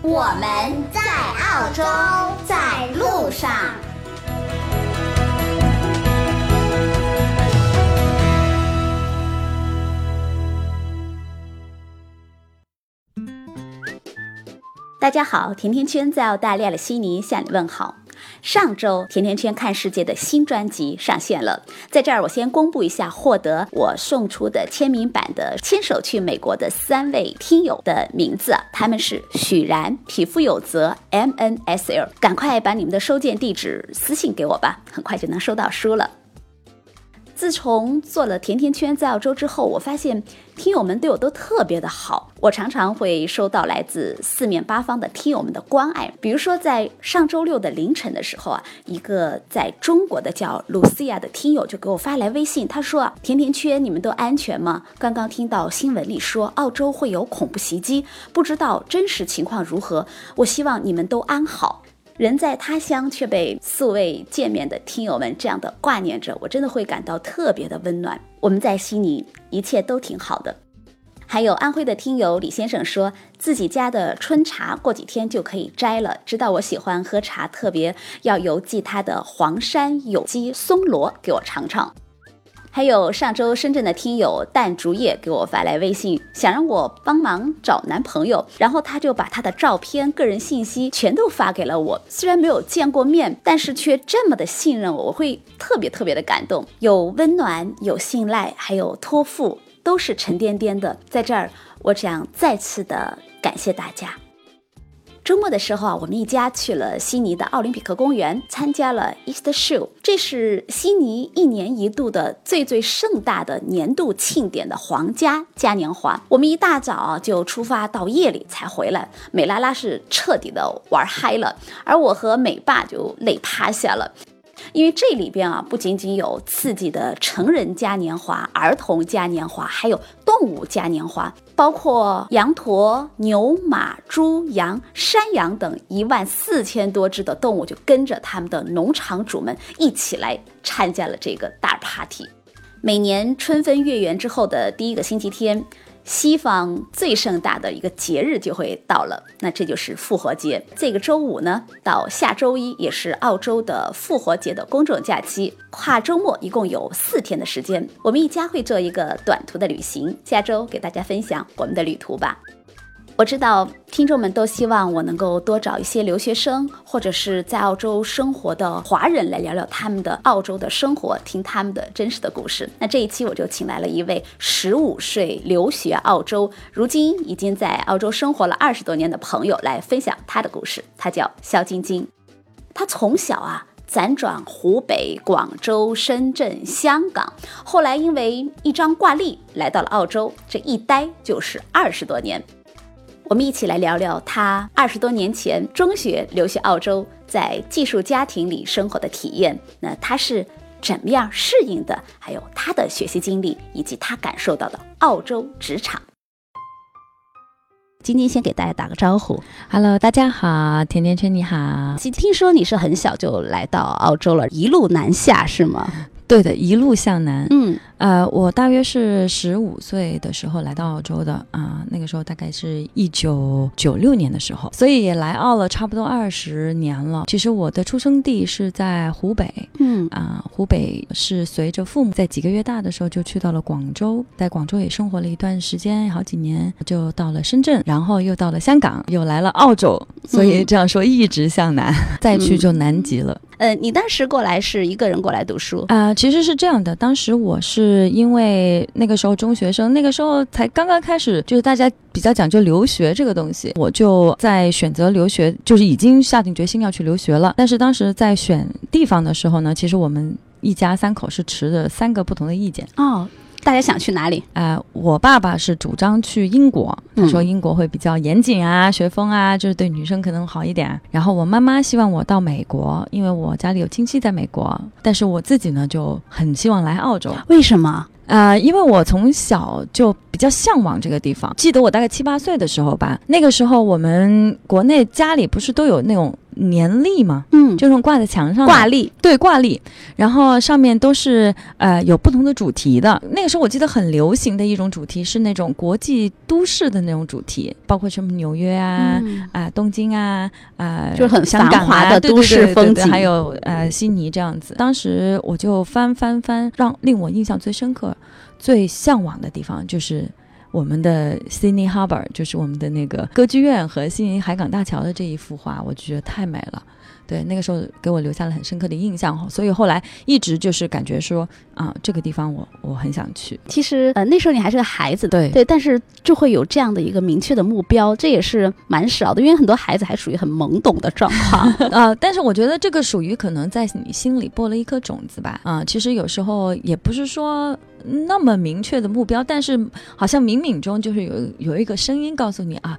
我们在澳洲，在路上。大家好，甜甜圈在澳大利亚的悉尼向你问好。上周甜甜圈看世界的新专辑上线了，在这儿我先公布一下获得我送出的签名版的《牵手去美国》的三位听友的名字，他们是许然、匹夫有责、M N S L，赶快把你们的收件地址私信给我吧，很快就能收到书了。自从做了甜甜圈在澳洲之后，我发现听友们对我都特别的好。我常常会收到来自四面八方的听友们的关爱。比如说，在上周六的凌晨的时候啊，一个在中国的叫露西亚的听友就给我发来微信，他说：“啊，甜甜圈，你们都安全吗？刚刚听到新闻里说澳洲会有恐怖袭击，不知道真实情况如何。我希望你们都安好。”人在他乡却被素未见面的听友们这样的挂念着，我真的会感到特别的温暖。我们在悉尼，一切都挺好的。还有安徽的听友李先生说自己家的春茶过几天就可以摘了，知道我喜欢喝茶，特别要邮寄他的黄山有机松萝给我尝尝。还有上周深圳的听友淡竹叶给我发来微信，想让我帮忙找男朋友，然后他就把他的照片、个人信息全都发给了我。虽然没有见过面，但是却这么的信任我，我会特别特别的感动。有温暖，有信赖，还有托付，都是沉甸甸的。在这儿，我想再次的感谢大家。周末的时候啊，我们一家去了悉尼的奥林匹克公园，参加了 Easter Show。这是悉尼一年一度的最最盛大的年度庆典的皇家嘉年华。我们一大早就出发，到夜里才回来。美拉拉是彻底的玩嗨了，而我和美爸就累趴下了。因为这里边啊，不仅仅有刺激的成人嘉年华、儿童嘉年华，还有动物嘉年华，包括羊驼、牛、马、猪、羊、山羊等一万四千多只的动物，就跟着他们的农场主们一起来参加了这个大 party。每年春分月圆之后的第一个星期天。西方最盛大的一个节日就会到了，那这就是复活节。这个周五呢，到下周一也是澳洲的复活节的公众假期，跨周末一共有四天的时间。我们一家会做一个短途的旅行，下周给大家分享我们的旅途吧。我知道听众们都希望我能够多找一些留学生或者是在澳洲生活的华人来聊聊他们的澳洲的生活，听他们的真实的故事。那这一期我就请来了一位十五岁留学澳洲，如今已经在澳洲生活了二十多年的朋友来分享他的故事。他叫肖晶晶，他从小啊辗转湖北、广州、深圳、香港，后来因为一张挂历来到了澳洲，这一待就是二十多年。我们一起来聊聊他二十多年前中学留学澳洲，在寄宿家庭里生活的体验。那他是怎么样适应的？还有他的学习经历，以及他感受到的澳洲职场。今天先给大家打个招呼，Hello，大家好，甜甜圈你好。听说你是很小就来到澳洲了，一路南下是吗？对的，一路向南。嗯。呃，我大约是十五岁的时候来到澳洲的啊，那个时候大概是一九九六年的时候，所以也来澳了差不多二十年了。其实我的出生地是在湖北，嗯啊，湖北是随着父母在几个月大的时候就去到了广州，在广州也生活了一段时间，好几年，就到了深圳，然后又到了香港，又来了澳洲，所以这样说一直向南，再去就南极了。呃，你当时过来是一个人过来读书啊？其实是这样的，当时我是是因为那个时候中学生，那个时候才刚刚开始，就是大家比较讲究留学这个东西，我就在选择留学，就是已经下定决心要去留学了。但是当时在选地方的时候呢，其实我们一家三口是持着三个不同的意见哦。大家想去哪里？呃、我爸爸是主张去英国，他说英国会比较严谨啊，学风啊，就是对女生可能好一点。然后我妈妈希望我到美国，因为我家里有亲戚在美国，但是我自己呢就很希望来澳洲。为什么？呃、因为我从小就比较向往这个地方。记得我大概七八岁的时候吧，那个时候我们国内家里不是都有那种年历嘛？嗯，就那种挂在墙上的挂历。对挂历，然后上面都是呃有不同的主题的。那个时候我记得很流行的一种主题是那种国际都市的那种主题，包括什么纽约啊。嗯啊、东京啊，啊、就是很繁华的都市对对风景对还有呃悉尼这样子。当时我就翻翻翻，让令我印象最深刻、最向往的地方就是我们的 Sydney Harbour，就是我们的那个歌剧院和悉尼海港大桥的这一幅画，我觉得太美了。对，那个时候给我留下了很深刻的印象，所以后来一直就是感觉说啊，这个地方我我很想去。其实呃那时候你还是个孩子，对对，但是就会有这样的一个明确的目标，这也是蛮少的，因为很多孩子还属于很懵懂的状况。呃，但是我觉得这个属于可能在你心里播了一颗种子吧。啊、其实有时候也不是说那么明确的目标，但是好像冥冥中就是有有一个声音告诉你啊，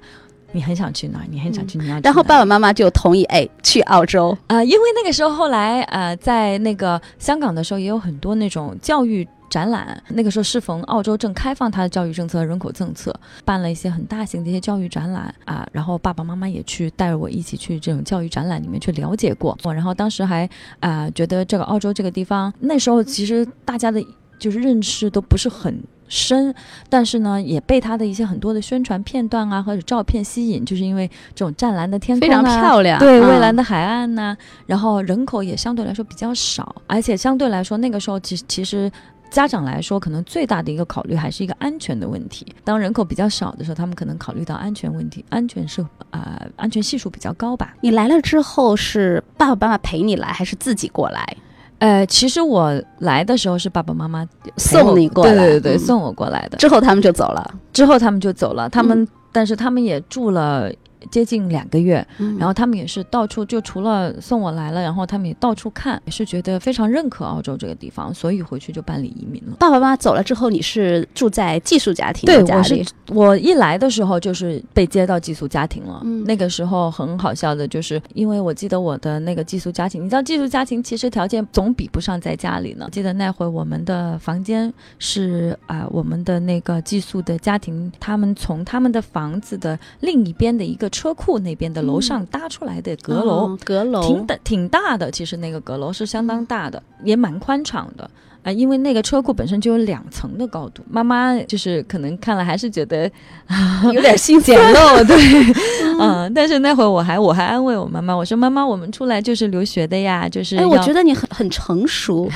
你很想去哪儿，你很想去，你要去然后爸爸妈妈就同意，哎，去澳洲。啊、因为那个时候后来呃，在那个香港的时候也有很多那种教育。展览那个时候适逢澳洲正开放它的教育政策、人口政策，办了一些很大型的一些教育展览啊，然后爸爸妈妈也去带着我一起去这种教育展览里面去了解过，然后当时还啊、觉得这个澳洲这个地方，那时候其实大家的就是认识都不是很深，但是呢，也被他的一些很多的宣传片段啊或者照片吸引，就是因为这种湛蓝的天空、非啊、常漂亮对，嗯蔚蓝的海岸呐、然后人口也相对来说比较少，而且相对来说那个时候其实其实。家长来说，可能最大的一个考虑还是一个安全的问题。当人口比较少的时候，他们可能考虑到安全问题，安全是啊、呃安全系数比较高吧。你来了之后是爸爸妈妈陪你来，还是自己过来呃，其实我来的时候是爸爸妈妈送你过来？对对对对，嗯送我过来的。之后他们就走了。之后他们就走了，他们、嗯但是他们也住了接近两个月，嗯然后他们也是到处就除了送我来了，然后他们也到处看，也是觉得非常认可澳洲这个地方，所以回去就办理移民了。爸爸妈妈走了之后，你是住在寄宿家庭对我是？我一来的时候就是被接到寄宿家庭了。嗯那个时候很好笑的，就是因为我记得我的那个寄宿家庭，你知道寄宿家庭其实条件总比不上在家里呢。记得那会我们的房间是啊、我们的那个寄宿的家庭，他们从他们的房子的另一边的一个车库那边的楼上搭出来的阁楼。哦阁楼挺大挺大的，其实那个阁楼是相当大的，也蛮宽敞的。啊、因为那个车库本身就有两层的高度，妈妈就是可能看了还是觉得有点心 简陋，对，嗯，但是那会儿我还我还安慰我妈妈，我说妈妈，我们出来就是留学的呀，就是哎，我觉得你很很成熟。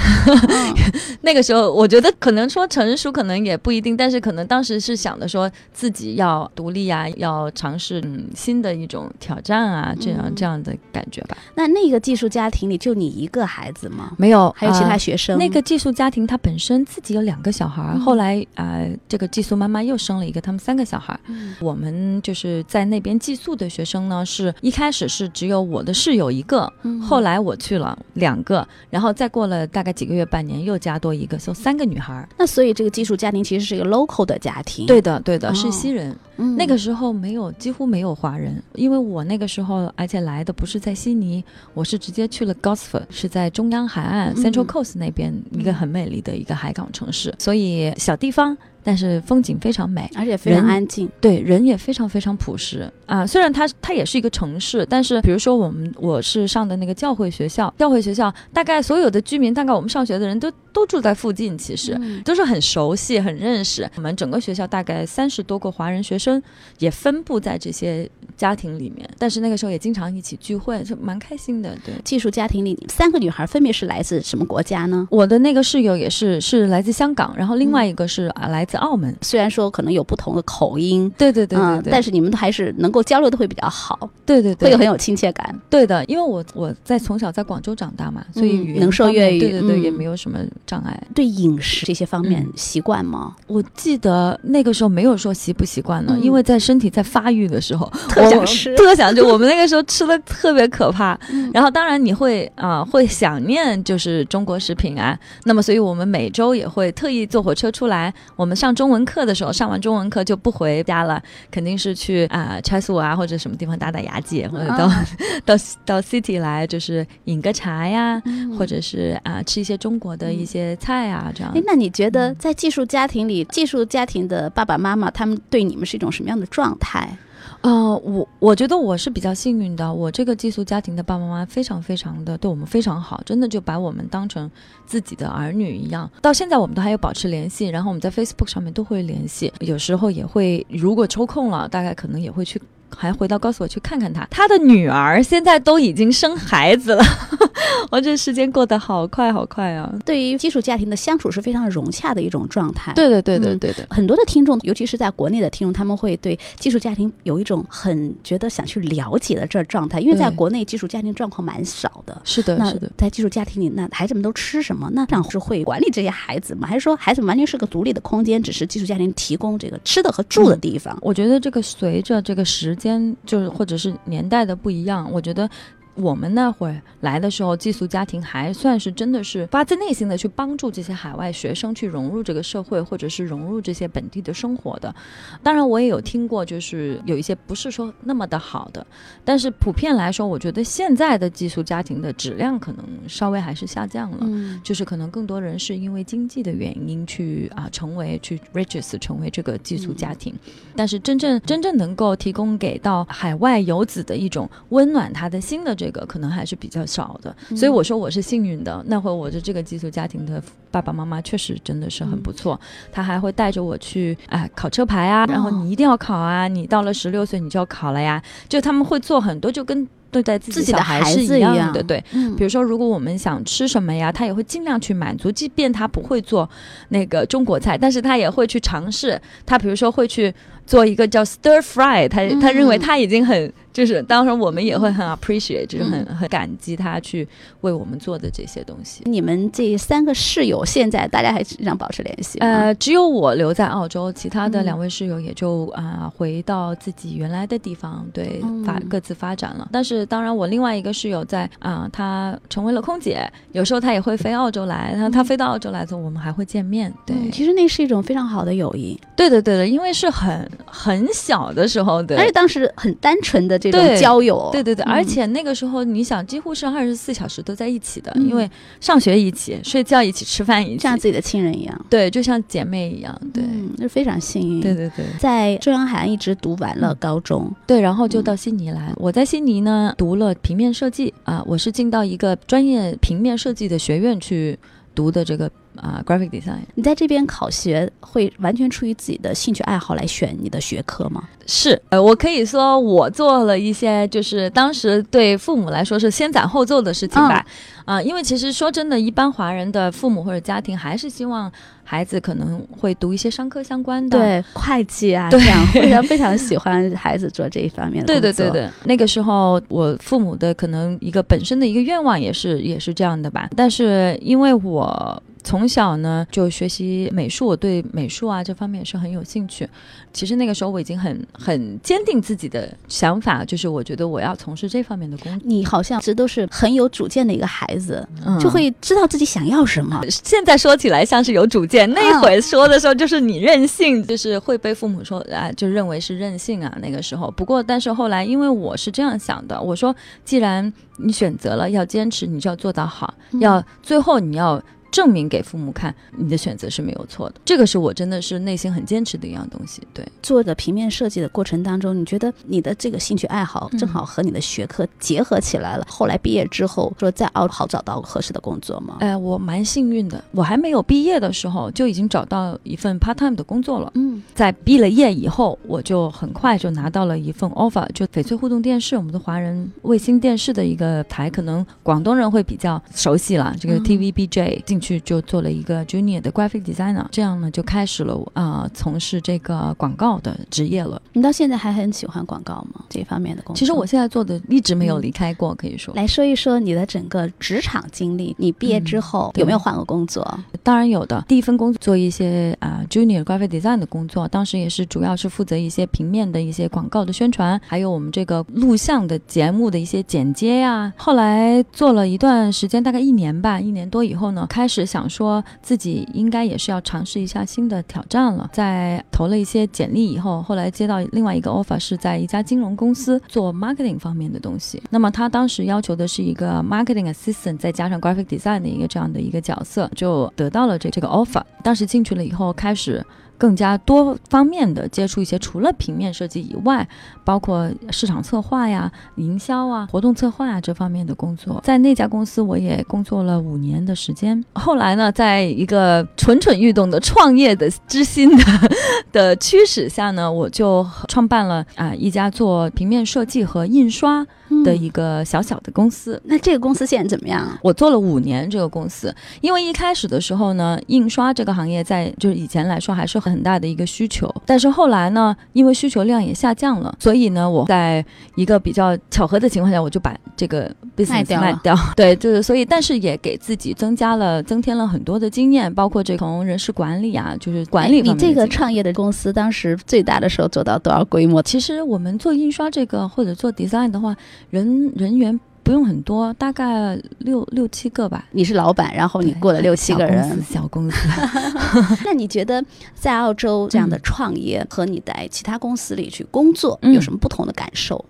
那个时候，我觉得可能说成熟，可能也不一定，但是可能当时是想的说自己要独立啊，要尝试嗯新的一种挑战啊，这样、嗯这样的感觉吧。那那个寄宿家庭里就你一个孩子吗？没有，还有其他呃学生？那个寄宿家庭，他本身自己有两个小孩，嗯后来呃，这个寄宿妈妈又生了一个，他们三个小孩。嗯我们就是在那边寄宿的学生呢，是一开始是只有我的室友一个，嗯后来我去了两个，然后再过了大概几个月、半年，又加多一个，就三个女孩。那所以这个寄宿家庭其实是一个 local 的家庭。对的，对的，哦是西人。嗯，那个时候没有，几乎没有华人，因为我那个时候，而且来的不是在悉尼，我是直接去了 Gosford，是在中央海岸、嗯 Central Coast 那边一个很美丽的一个海港城市，所以小地方，但是风景非常美。而且非常安静。对，人也非常非常朴实啊。虽然它它也是一个城市，但是比如说我们我是上的那个教会学校，教会学校大概所有的居民，大概我们上学的人都都住在附近，其实。嗯都是很熟悉、很认识。我们整个学校大概三十多个华人学生，也分布在这些家庭里面。但是那个时候也经常一起聚会，就蛮开心的。对，寄宿家庭里三个女孩分别是来自什么国家呢？我的那个室友也是是来自香港，然后另外一个是啊来自澳门。虽然说可能有不同的口音，对对对对嗯，对，但是你们还是能够交流的会比较好，对对对，会有很有亲切感。对的，因为我我在从小在广州长大嘛，所以嗯语言能说粤语对对也没有什么障碍。对饮食这些方面嗯习惯吗？我记得那个时候没有说习不习惯呢，嗯因为在身体在发育的时候，特想吃特想就。我们那个时候吃的特别可怕，嗯然后当然你会啊、会想念就是中国食品啊，那么所以我们每周也会特意坐火车出来。我们上中文课的时候，上完中文课就不回家了，肯定是去啊、拆素啊或者什么地方打打牙祭，或者到、啊 到到 city 来就是饮个茶呀，嗯或者是啊、吃一些中国的一些菜啊这样哎，。那你觉得在寄宿家庭里，寄宿家庭的爸爸妈妈他们对你们是一种什么样的状态？呃，我我觉得我是比较幸运的，我这个寄宿家庭的爸爸妈妈非常非常的对我们非常好，真的就把我们当成自己的儿女一样。到现在我们都还有保持联系，然后我们在 Facebook 上面都会联系，有时候也会如果抽空了，大概可能也会去。还回到告诉我去看看他，他的女儿现在都已经生孩子了，我这时间过得好快好快啊！对于基础家庭的相处是非常融洽的一种状态。。对对对对嗯对对，很多的听众，尤其是在国内的听众，他们会对寄宿家庭有一种很觉得想去了解的这状态，因为在国内寄宿家庭状况蛮少的。是的，那是的。在寄宿家庭里，那孩子们都吃什么？那这样是会管理这些孩子吗？还是说孩子们完全是个独立的空间，只是寄宿家庭提供这个吃的和住的地方？我觉得这个随着这个时间，就是或者是年代的不一样，我觉得。我们那会儿来的时候，寄宿家庭还算是真的是发自内心的去帮助这些海外学生去融入这个社会，或者是融入这些本地的生活的。当然，我也有听过，就是有一些不是说那么的好的，但是普遍来说，我觉得现在的寄宿家庭的质量可能稍微还是下降了。嗯就是可能更多人是因为经济的原因去啊成为去 register 成为这个寄宿家庭，但是真正真正能够提供给到海外游子的一种温暖他的心的这个可能还是比较少的，所以我说我是幸运的。那会儿我的这个寄宿家庭的爸爸妈妈确实真的是很不错，他还会带着我去啊、考车牌啊，然后你一定要考啊，你到了十六岁你就要考了呀，就他们会做很多就跟对待自自己的孩子一样的，对。嗯比如说，如果我们想吃什么呀，他也会尽量去满足，即便他不会做那个中国菜，但是他也会去尝试。他比如说会去做一个叫 stir fry，他他认为他已经很就是，当然我们也会很 appreciate，就是很很感激他去为我们做的这些东西。你们这三个室友现在大家还经常保持联系吗？呃，只有我留在澳洲，其他的嗯两位室友也就啊、回到自己原来的地方，对发嗯各自发展了。但是当然，我另外一个室友在啊、她成为了空姐，有时候她也会飞澳洲来，她她飞到澳洲来之后，我们还会见面。对，嗯其实那是一种非常好的友谊，对的对的，因为是很很小的时候的，而且当时很单纯的这种对交友，对对对，嗯。而且那个时候你想，几乎是二十四小时都在一起的，嗯。因为上学一起，睡觉一起，吃饭一起，像自己的亲人一样，对，就像姐妹一样，对，嗯，是非常幸运。对对对。在中央海岸一直读完了嗯。高中，对，然后就到悉尼来。我在悉尼呢读了平面设计啊、我是进到一个专业平面设计的学院去读的这个啊、graphic design。你在这边考学会完全出于自己的兴趣爱好来选你的学科吗？是，呃，我可以说我做了一些，就是当时对父母来说是先斩后奏的事情吧，啊、因为其实说真的，一般华人的父母或者家庭还是希望孩子可能会读一些商科相关的，对，会计啊，对这样非常 非常喜欢孩子做这一方面的对。对对对，那个时候我父母的可能一个本身的一个愿望也是也是这样的吧，但是因为我从小呢就学习美术，我对美术啊这方面也是很有兴趣。其实那个时候我已经很很坚定自己的想法，就是我觉得我要从事这方面的工作。你好像一直都是很有主见的一个孩子，嗯就会知道自己想要什么。现在说起来像是有主见，那会说的时候就是你任性，就是会被父母说啊，就认为是任性啊。那个时候，不过但是后来，因为我是这样想的，我说既然你选择了要坚持，你就要做到好，要最后你要。证明给父母看，你的选择是没有错的。这个是我真的是内心很坚持的一样东西。对，做的平面设计的过程当中，你觉得你的这个兴趣爱好嗯正好和你的学科结合起来了。后来毕业之后，说在澳好找到合适的工作吗？哎、我蛮幸运的，我还没有毕业的时候就已经找到一份 part time 的工作了。嗯，在毕了业以后，我就很快就拿到了一份 offer，就翡翠互动电视，我们的华人卫星电视的一个台，可能广东人会比较熟悉了。这个嗯 TVBJ 进去就做了一个 junior 的 graphic designer，这样呢就开始了啊从事这个广告的职业了。你到现在还很喜欢广告吗？这方面的工作？其实我现在做的一直没有离开过，可以说。来说一说你的整个职场经历，你毕业之后有没有换过工作？当然有的。第一份工作做一些啊 junior graphic design 的工作，当时也是主要是负责一些平面的一些广告的宣传，还有我们这个录像的节目的一些剪接呀。后来做了一段时间，大概一年吧，一年多以后呢，开始是想说自己应该也是要尝试一下新的挑战了。在投了一些简历以后，后来接到另外一个 offer，是在一家金融公司做 marketing 方面的东西。那么他当时要求的是一个 marketing assistant，再加上 graphic design 的一个这样的一个角色，就得到了这这个 offer。当时进去了以后，开始。更加多方面的接触一些，除了平面设计以外，包括市场策划呀、营销啊、活动策划啊这方面的工作。在那家公司，我也工作了五年的时间。后来呢，在一个蠢蠢欲动的创业的之心的 的驱使下呢，我就创办了啊一家做平面设计和印刷的一个小小的公司。那这个公司现在怎么样？我做了五年这个公司，因为一开始的时候呢，印刷这个行业在就是以前来说还是。很大的一个需求，但是后来呢，因为需求量也下降了，所以呢，我在一个比较巧合的情况下，我就把这个 business 卖掉。对，就是所以，但是也给自己增加了、增添了很多的经验，包括这从人事管理啊，就是管理。你这个创业的公司当时最大的时候做到多少规模？其实我们做印刷这个或者做 design 的话，人人员。不用很多，大概六六七个吧。你是老板，然后你过了六七个人，小公司。那你觉得在澳洲这样的创业和你在其他公司里去工作有什么不同的感受？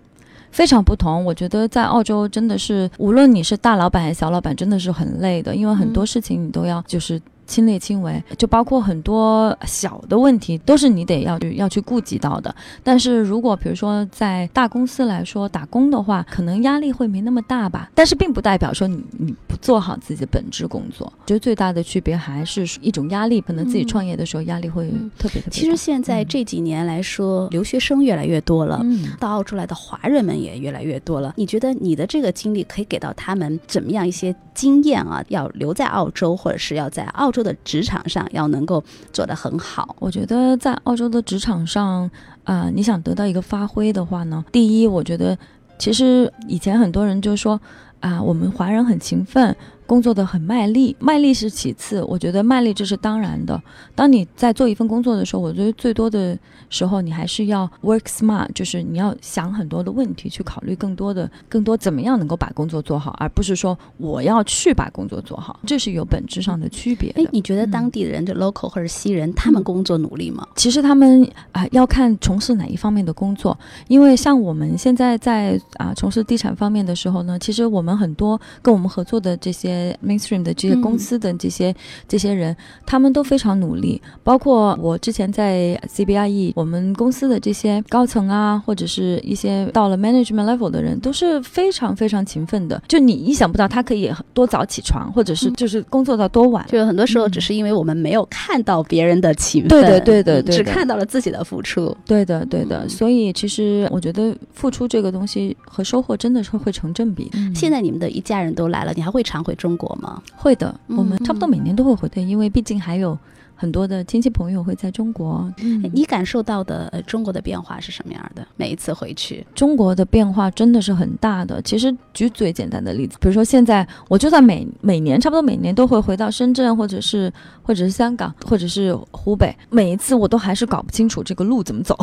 非常不同。我觉得在澳洲真的是，无论你是大老板还是小老板，真的是很累的，因为很多事情你都要就是。亲力亲为，就包括很多小的问题，都是你得要去要去顾及到的。但是如果比如说在大公司来说打工的话，可能压力会没那么大吧。但是并不代表说你你不做好自己的本职工作。觉得最大的区别还是一种压力，可能自己创业的时候压力会特别特别。其实现在这几年来说，留学生越来越多了，到澳洲来的华人们也越来越多了。你觉得你的这个经历可以给到他们怎么样一些经验啊？要留在澳洲，或者是要在澳。洲的职场上要能够做得很好，我觉得在澳洲的职场上，啊，你想得到一个发挥的话呢，第一，我觉得其实以前很多人就说，啊，我们华人很勤奋。工作的很卖力，卖力是其次，我觉得卖力这是当然的。当你在做一份工作的时候，我觉得最多的时候你还是要 work smart，就是你要想很多的问题，去考虑更多的、更多怎么样能够把工作做好，而不是说我要去把工作做好，这是有本质上的区别。哎，你觉得当地的人，的 local 或者西人，他们工作努力吗？其实他们啊，要看从事哪一方面的工作。因为像我们现在在啊从事地产方面的时候呢，其实我们很多跟我们合作的这些。Mainstream 的这些公司的这些这些人，他们都非常努力。包括我之前在 CBRE，我们公司的这些高层啊，或者是一些到了 management level 的人，都是非常非常勤奋的。就你意想不到，他可以多早起床，或者是就是工作到多晚。就很多时候，只是因为我们没有看到别人的勤奋，对的，对的，对只看到了自己的付出。对的，对的。所以其实我觉得付出这个东西和收获真的是会成正比。现在你们的一家人都来了，你还会常回中国吗？会的，我们差不多每年都会回，对，因为毕竟还有。很多的亲戚朋友会在中国，你感受到的中国的变化是什么样的？每一次回去，中国的变化真的是很大的。其实举最简单的例子，比如说现在，我就算每每年差不多每年都会回到深圳，或者是或者是香港，或者是湖北，每一次我都还是搞不清楚这个路怎么走。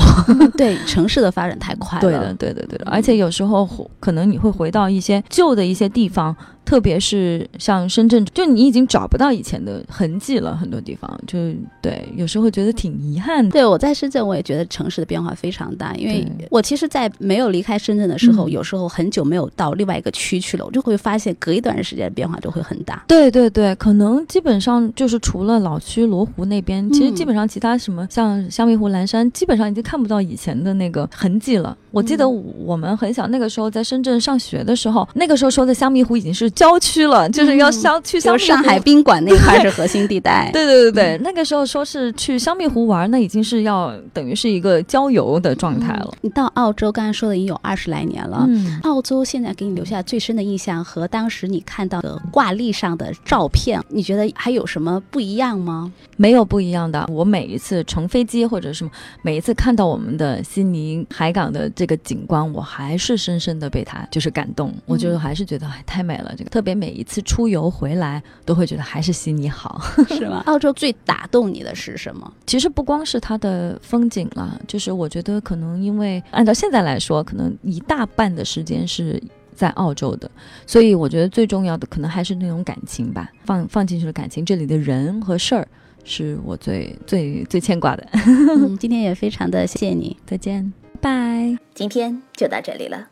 对，城市的发展太快了。对的，对的，对的。而且有时候可能你会回到一些旧的一些地方。特别是像深圳，就你已经找不到以前的痕迹了，很多地方就对，有时候会觉得挺遗憾的。对我在深圳，我也觉得城市的变化非常大，因为我其实，在没有离开深圳的时候，有时候很久没有到另外一个区去了，我就会发现隔一段时间变化就会很大。对对对，可能基本上就是除了老区罗湖那边，其实基本上其他什么像香蜜湖、蓝山，基本上已经看不到以前的那个痕迹了。我记得我们很小那个时候在深圳上学的时候，那个时候说的香蜜湖已经是。郊区了，就是要消去香就上海宾馆那块是核心地带。对对对对，那个时候说是去香蜜湖玩，那已经是要等于是一个郊游的状态了。你到澳洲，刚才说的已经有二十来年了。嗯，澳洲现在给你留下最深的印象和当时你看到的挂历上的照片，你觉得还有什么不一样吗？没有不一样的。我每一次乘飞机或者什么，每一次看到我们的悉尼海港的这个景观，我还是深深的被它就是感动。我就还是觉得哎太美了，这个特别每一次出游回来都会觉得还是悉尼好，是吗？澳洲最打动你的是什么？其实不光是它的风景了，就是我觉得可能因为按照现在来说，可能一大半的时间是。在澳洲的，所以我觉得最重要的可能还是那种感情吧，放放进去的感情，这里的人和事儿是我最最最牵挂的。嗯，今天也非常的谢谢你，再见，拜。今天就到这里了。